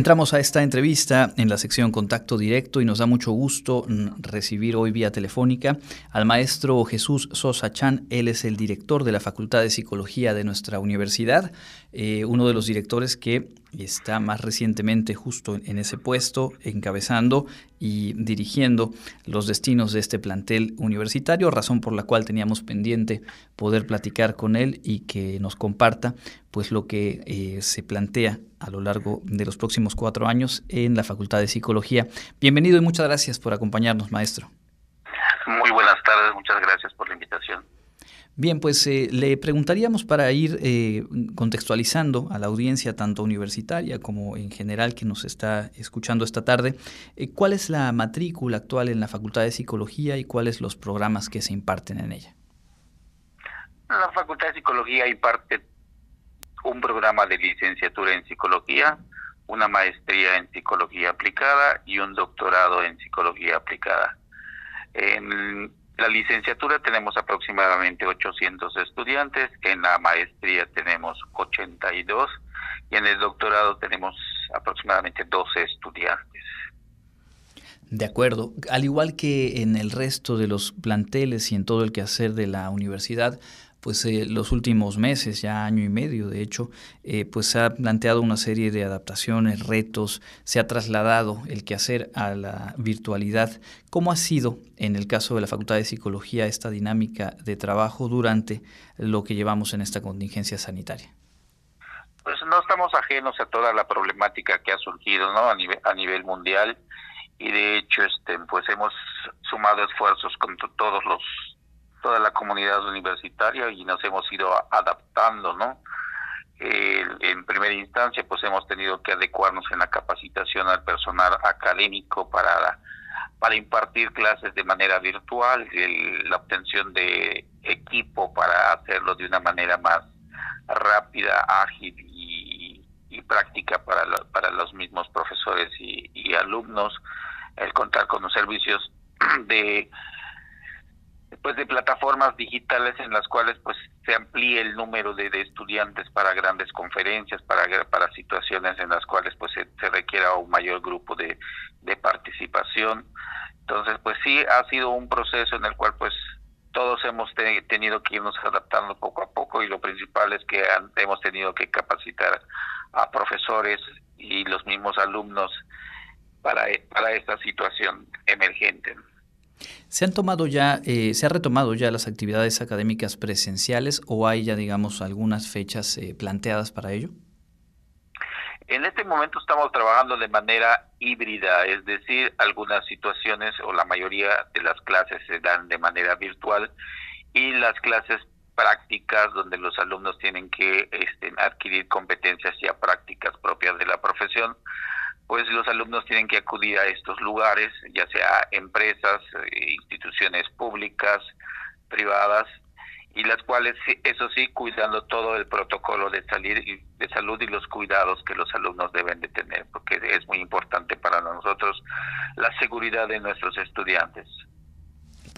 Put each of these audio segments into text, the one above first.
Entramos a esta entrevista en la sección Contacto Directo y nos da mucho gusto recibir hoy vía telefónica al maestro Jesús Sosa Chan. Él es el director de la Facultad de Psicología de nuestra universidad, eh, uno de los directores que está más recientemente justo en ese puesto, encabezando y dirigiendo los destinos de este plantel universitario, razón por la cual teníamos pendiente poder platicar con él y que nos comparta pues lo que eh, se plantea a lo largo de los próximos cuatro años en la Facultad de Psicología. Bienvenido y muchas gracias por acompañarnos, maestro. Muy buenas tardes, muchas gracias por la invitación. Bien, pues eh, le preguntaríamos para ir eh, contextualizando a la audiencia, tanto universitaria como en general que nos está escuchando esta tarde, ¿cuál es la matrícula actual en la Facultad de Psicología y cuáles los programas que se imparten en ella? La Facultad de Psicología imparte un programa de licenciatura en psicología, una maestría en psicología aplicada y un doctorado en psicología aplicada. La licenciatura tenemos aproximadamente 800 estudiantes, en la maestría tenemos 82 y en el doctorado tenemos aproximadamente 12 estudiantes. De acuerdo. Al igual que en el resto de los planteles y en todo el quehacer de la universidad, pues eh, los últimos meses, ya año y medio de hecho, eh, pues se ha planteado una serie de adaptaciones, retos, se ha trasladado el quehacer a la virtualidad. ¿Cómo ha sido en el caso de la Facultad de Psicología esta dinámica de trabajo durante lo que llevamos en esta contingencia sanitaria? Pues no estamos ajenos a toda la problemática que ha surgido ¿no? a, nivel, a nivel mundial y de hecho este pues hemos sumado esfuerzos con todos los toda la comunidad universitaria y nos hemos ido adaptando, ¿no? en primera instancia, pues hemos tenido que adecuarnos en la capacitación al personal académico para, para impartir clases de manera virtual, la obtención de equipo para hacerlo de una manera más rápida, ágil y, práctica para, para los mismos profesores y alumnos, el contar con los servicios de pues de plataformas digitales en las cuales pues se amplíe el número de, estudiantes para grandes conferencias, para, para situaciones en las cuales pues se, requiera un mayor grupo de, participación. Entonces pues sí ha sido un proceso en el cual pues todos hemos tenido que irnos adaptando poco a poco y lo principal es que hemos tenido que capacitar a profesores y los mismos alumnos para, para esta situación emergente. ¿Se han tomado ya, eh, se ha retomado ya las actividades académicas presenciales o hay ya, digamos, algunas fechas eh, planteadas para ello? En este momento estamos trabajando de manera híbrida, es decir, algunas situaciones o la mayoría de las clases se dan de manera virtual y las clases prácticas donde los alumnos tienen que este, adquirir competencias ya prácticas propias de la profesión pues los alumnos tienen que acudir a estos lugares, ya sea empresas, eh, instituciones públicas, privadas, y las cuales, eso sí, cuidando todo el protocolo de, salir de salud y los cuidados que los alumnos deben de tener, porque es muy importante para nosotros la seguridad de nuestros estudiantes.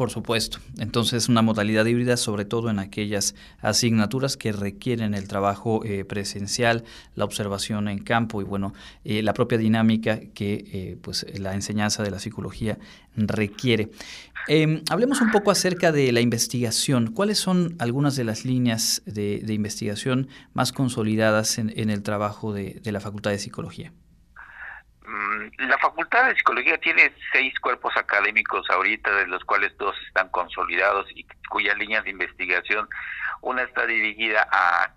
Por supuesto. Entonces, una modalidad híbrida, sobre todo en aquellas asignaturas que requieren el trabajo eh, presencial, la observación en campo y, bueno, eh, la propia dinámica que eh, pues, la enseñanza de la psicología requiere. Em, hablemos un poco acerca de la investigación. ¿Cuáles son algunas de las líneas de, investigación más consolidadas en, el trabajo de la Facultad de Psicología? La Facultad de Psicología tiene seis cuerpos académicos ahorita, de los cuales dos están consolidados y cuyas líneas de investigación, una está dirigida a,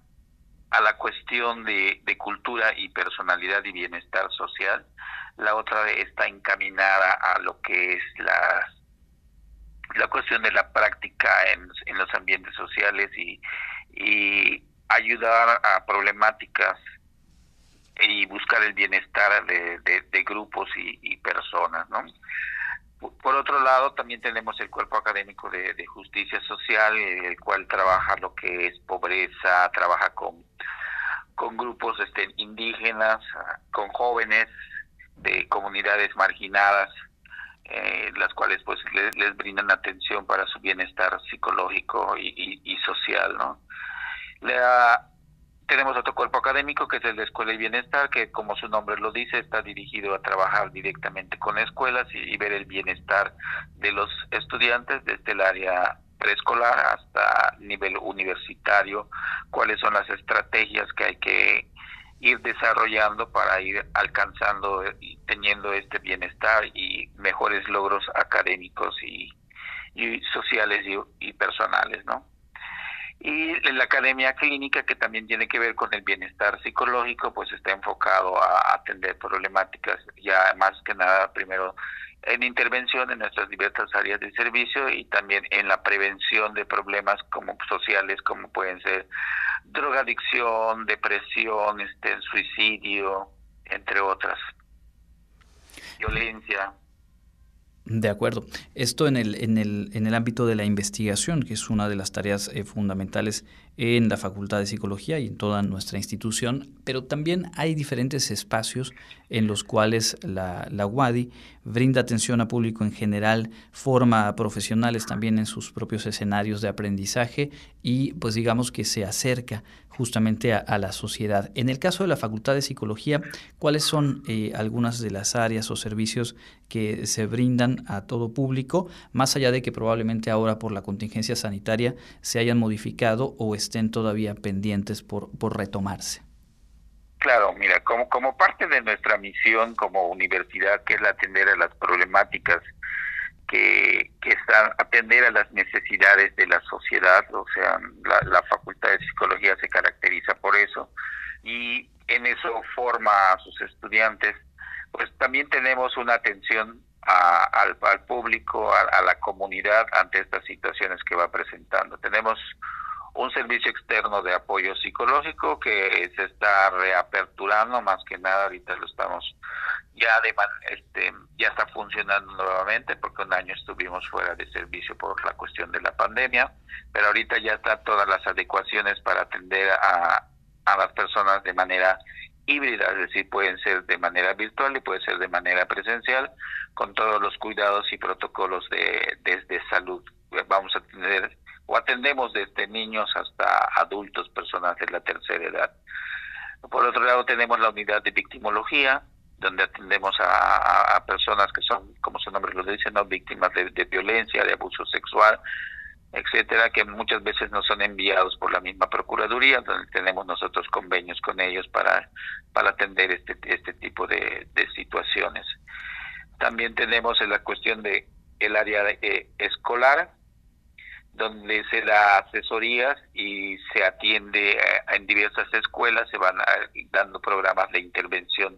a la cuestión de, de cultura y personalidad y bienestar social, la otra está encaminada a lo que es la, la cuestión de la práctica en, los ambientes sociales y ayudar a problemáticas y buscar el bienestar de, grupos y, personas, ¿no? Por otro lado, también tenemos el cuerpo académico de, justicia social, el cual trabaja lo que es pobreza, trabaja con, con grupos este, indígenas, con jóvenes de comunidades marginadas, eh, las cuales pues les, brindan atención para su bienestar psicológico y, y social, ¿no? La, tenemos otro cuerpo académico que es el de Escuela y Bienestar, que como su nombre lo dice, está dirigido a trabajar directamente con escuelas y, ver el bienestar de los estudiantes desde el área preescolar hasta nivel universitario, cuáles son las estrategias que hay que ir desarrollando para ir alcanzando y teniendo este bienestar y mejores logros académicos y, sociales y, y personales, ¿no? Y la academia clínica, que también tiene que ver con el bienestar psicológico, pues está enfocado a atender problemáticas ya más que nada primero en intervención en nuestras diversas áreas de servicio y también en la prevención de problemas como sociales como pueden ser drogadicción, depresión, este suicidio, entre otras. Violencia. De acuerdo. Esto en el, en, el, en el ámbito de la investigación, que es una de las tareas eh, fundamentales en la Facultad de Psicología y en toda nuestra institución, pero también hay diferentes espacios en los cuales la, la UADI brinda atención a público en general, forma profesionales también en sus propios escenarios de aprendizaje y pues digamos que se acerca justamente a, la sociedad. En el caso de la Facultad de Psicología, ¿cuáles son eh, algunas de las áreas o servicios que se brindan a todo público, más allá de que probablemente ahora por la contingencia sanitaria se hayan modificado o estén todavía pendientes por, por retomarse? Claro, mira, como, como parte de nuestra misión como universidad, que es atender a las problemáticas que, que están atender a las necesidades de la sociedad, o sea, la, la Facultad de Psicología se caracteriza por eso y en eso forma a sus estudiantes. Pues también tenemos una atención al, al, público, a, a, la comunidad ante estas situaciones que va presentando. Tenemos un servicio externo de apoyo psicológico que se está reaperturando, más que nada ahorita lo estamos ya de este ya está funcionando nuevamente porque un año estuvimos fuera de servicio por la cuestión de la pandemia, pero ahorita ya están todas las adecuaciones para atender a, a las personas de manera híbrida, es decir, pueden ser de manera virtual y puede ser de manera presencial, con todos los cuidados y protocolos de, de salud. Vamos a tener o atendemos desde niños hasta adultos, personas de la tercera edad. Por otro lado, tenemos la unidad de victimología, donde atendemos a, personas que son, como su nombre lo dice, ¿no? víctimas de, violencia, de abuso sexual, etcétera, que muchas veces no son enviados por la misma Procuraduría, donde tenemos nosotros convenios con ellos para, para atender este, este tipo de, situaciones. También tenemos la cuestión de el área eh, escolar, donde se da asesorías y se atiende en diversas escuelas, se van dando programas de intervención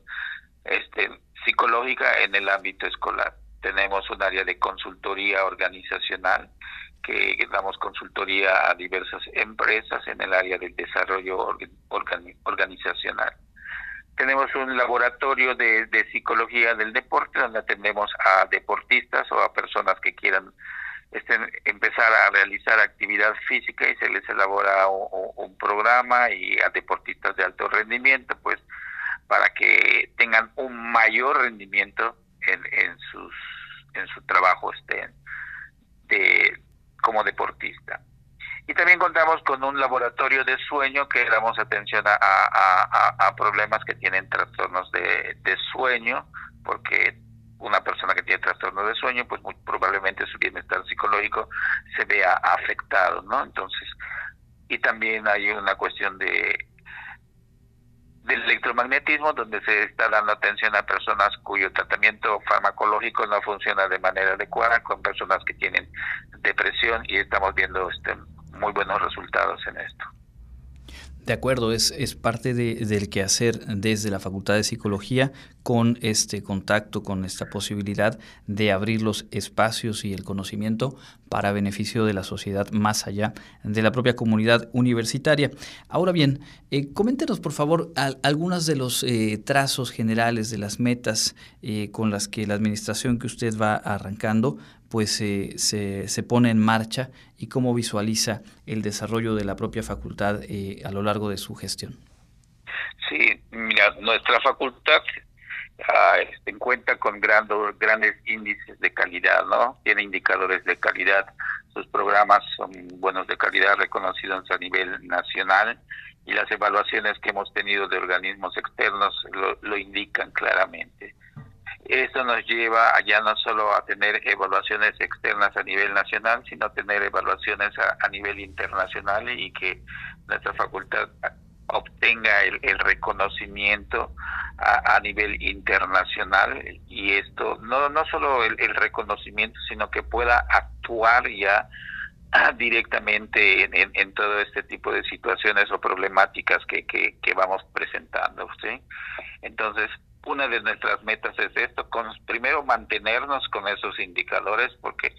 este, psicológica en el ámbito escolar. Tenemos un área de consultoría organizacional que damos consultoría a diversas empresas en el área del desarrollo organizacional. Tenemos un laboratorio de, de psicología del deporte donde atendemos a deportistas o a personas que quieran estén, empezar a realizar actividad física y se les elabora un, programa y a deportistas de alto rendimiento, pues para que tengan un mayor rendimiento en, en sus en su trabajo este, de como deportista. Y también contamos con un laboratorio de sueño que damos atención a, a, a problemas que tienen trastornos de, de sueño, porque una persona que tiene trastorno de sueño, pues muy probablemente su bienestar psicológico se vea afectado, ¿no? Entonces, y también hay una cuestión de del electromagnetismo donde se está dando atención a personas cuyo tratamiento farmacológico no funciona de manera adecuada con personas que tienen depresión y estamos viendo este muy buenos resultados en esto. De acuerdo, es, es parte de, del quehacer desde la Facultad de Psicología con este contacto, con esta posibilidad de abrir los espacios y el conocimiento para beneficio de la sociedad más allá de la propia comunidad universitaria. Ahora bien, eh, coméntenos por favor algunas de los eh, trazos generales de las metas eh, con las que la administración que usted va arrancando pues se, se, pone en marcha y cómo visualiza el desarrollo de la propia facultad eh, a lo largo de su gestión. Sí, mira, nuestra facultad ah, este, cuenta con grandes índices de calidad, ¿no? Tiene indicadores de calidad Sus programas son buenos de calidad, reconocidos a nivel nacional y las evaluaciones que hemos tenido de organismos externos lo, indican claramente. Esto nos lleva ya no solo a tener evaluaciones externas a nivel nacional, sino a tener evaluaciones a nivel internacional y que nuestra facultad obtenga el, reconocimiento a, nivel internacional y esto no no solo el, reconocimiento sino que pueda actuar ya directamente en, todo este tipo de situaciones o problemáticas que, que, que vamos presentando ¿sí? entonces una de nuestras metas es esto con primero mantenernos con esos indicadores porque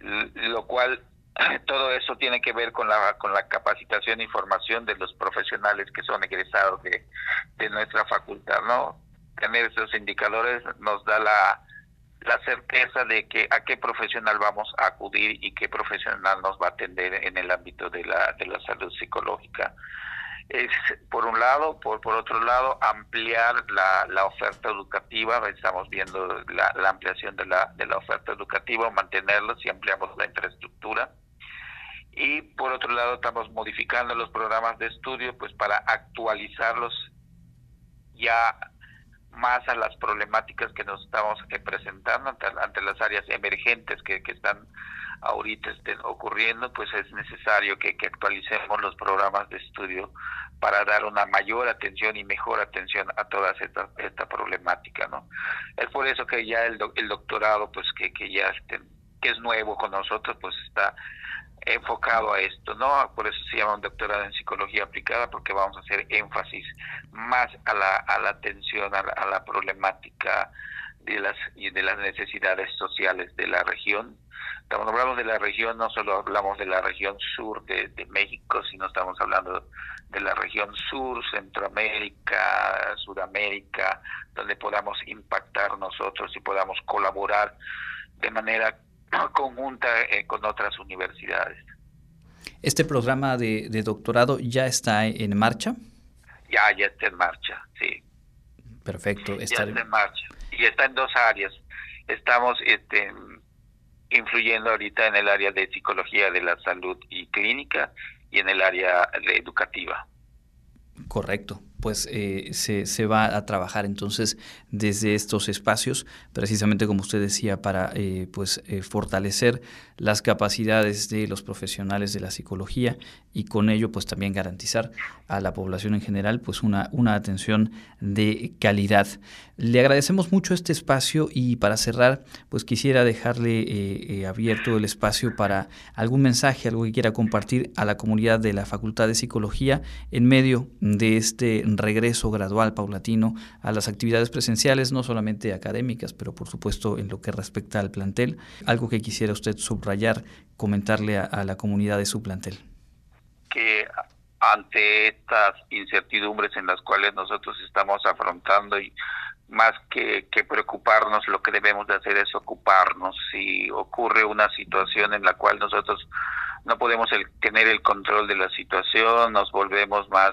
lo cual todo eso tiene que ver con la, con la capacitación e formación de los profesionales que son egresados de, de nuestra facultad, ¿no? Tener esos indicadores nos da la, la certeza de que a qué profesional vamos a acudir y qué profesional nos va a atender en el ámbito de la, de la salud psicológica. Es, por un lado, por, por otro lado, ampliar la, la oferta educativa, estamos viendo la, ampliación de la, de la oferta educativa, mantenerlos y ampliamos la infraestructura. Y por otro lado estamos modificando los programas de estudio pues para actualizarlos ya más a las problemáticas que nos estamos eh, presentando ante, las áreas emergentes que, están ahorita estén ocurriendo, pues es necesario que, que, actualicemos los programas de estudio para dar una mayor atención y mejor atención a toda esta, esta problemática, ¿no? Es por eso que ya el, el doctorado, pues que, que ya este, que es nuevo con nosotros, pues está enfocado a esto, ¿no? Por eso se llama un doctorado en psicología aplicada, porque vamos a hacer énfasis más a la, a la atención, a la, problemática de las, y de las necesidades sociales de la región. Estamos hablando de la región, no solo hablamos de la región sur de, de México, sino estamos hablando de la región sur, Centroamérica, Sudamérica, donde podamos impactar nosotros y podamos colaborar de manera conjunta eh, con otras universidades. ¿Este programa de, doctorado ya está en marcha? Ya, ya está en marcha, sí. Perfecto. Está... Ya está en marcha. Y está en dos áreas. Estamos este, influyendo ahorita en el área de psicología de la salud y clínica y en el área educativa. Correcto pues eh, se, se, va a trabajar entonces desde estos espacios, precisamente como usted decía, para eh, pues eh, fortalecer las capacidades de los profesionales de la psicología y con ello pues también garantizar a la población en general pues una, una atención de calidad. Le agradecemos mucho este espacio y para cerrar pues quisiera dejarle abierto el espacio para algún mensaje, algo que quiera compartir a la comunidad de la Facultad de Psicología en medio de este regreso gradual, paulatino, a las actividades presenciales, no solamente académicas, pero por supuesto en lo que respecta al plantel. Algo que quisiera usted subrayar, comentarle a, la comunidad de su plantel. Que ante estas incertidumbres en las cuales nosotros estamos afrontando y más que, preocuparnos, lo que debemos de hacer es ocuparnos. Si ocurre una situación en la cual nosotros no podemos tener el control de la situación, nos volvemos más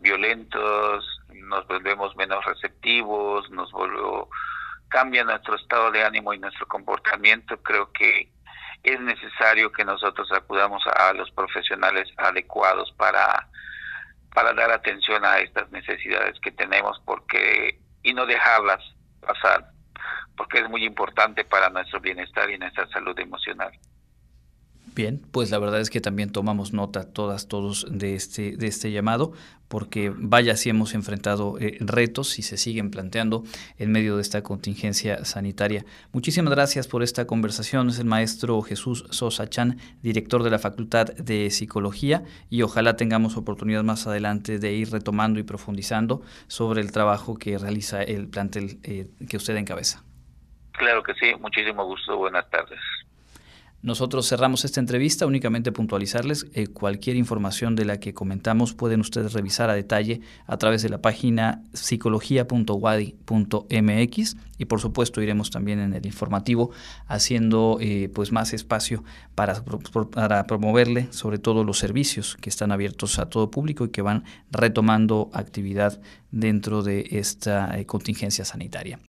violentos, nos volvemos menos receptivos, nos volvemos, cambia nuestro estado de ánimo y nuestro comportamiento, creo que es necesario que nosotros acudamos a, los profesionales adecuados para, para dar atención a estas necesidades que tenemos porque y no dejarlas pasar, porque es muy importante para nuestro bienestar y nuestra salud emocional. Bien, pues la verdad es que también tomamos nota todas, todos de este, de este llamado, porque vaya si hemos enfrentado eh, retos y se siguen planteando en medio de esta contingencia sanitaria. Muchísimas gracias por esta conversación. Es el maestro Jesús Sosa Chan, director de la Facultad de Psicología, y ojalá tengamos oportunidad más adelante de ir retomando y profundizando sobre el trabajo que realiza el plantel eh, que usted encabeza. Claro que sí, muchísimo gusto. Buenas tardes. Nosotros cerramos esta entrevista, únicamente puntualizarles eh, cualquier información de la que comentamos pueden ustedes revisar a detalle a través de la página psicología.wadi.mx y por supuesto iremos también en el informativo haciendo eh, pues más espacio para, para promoverle sobre todo los servicios que están abiertos a todo público y que van retomando actividad dentro de esta eh, contingencia sanitaria.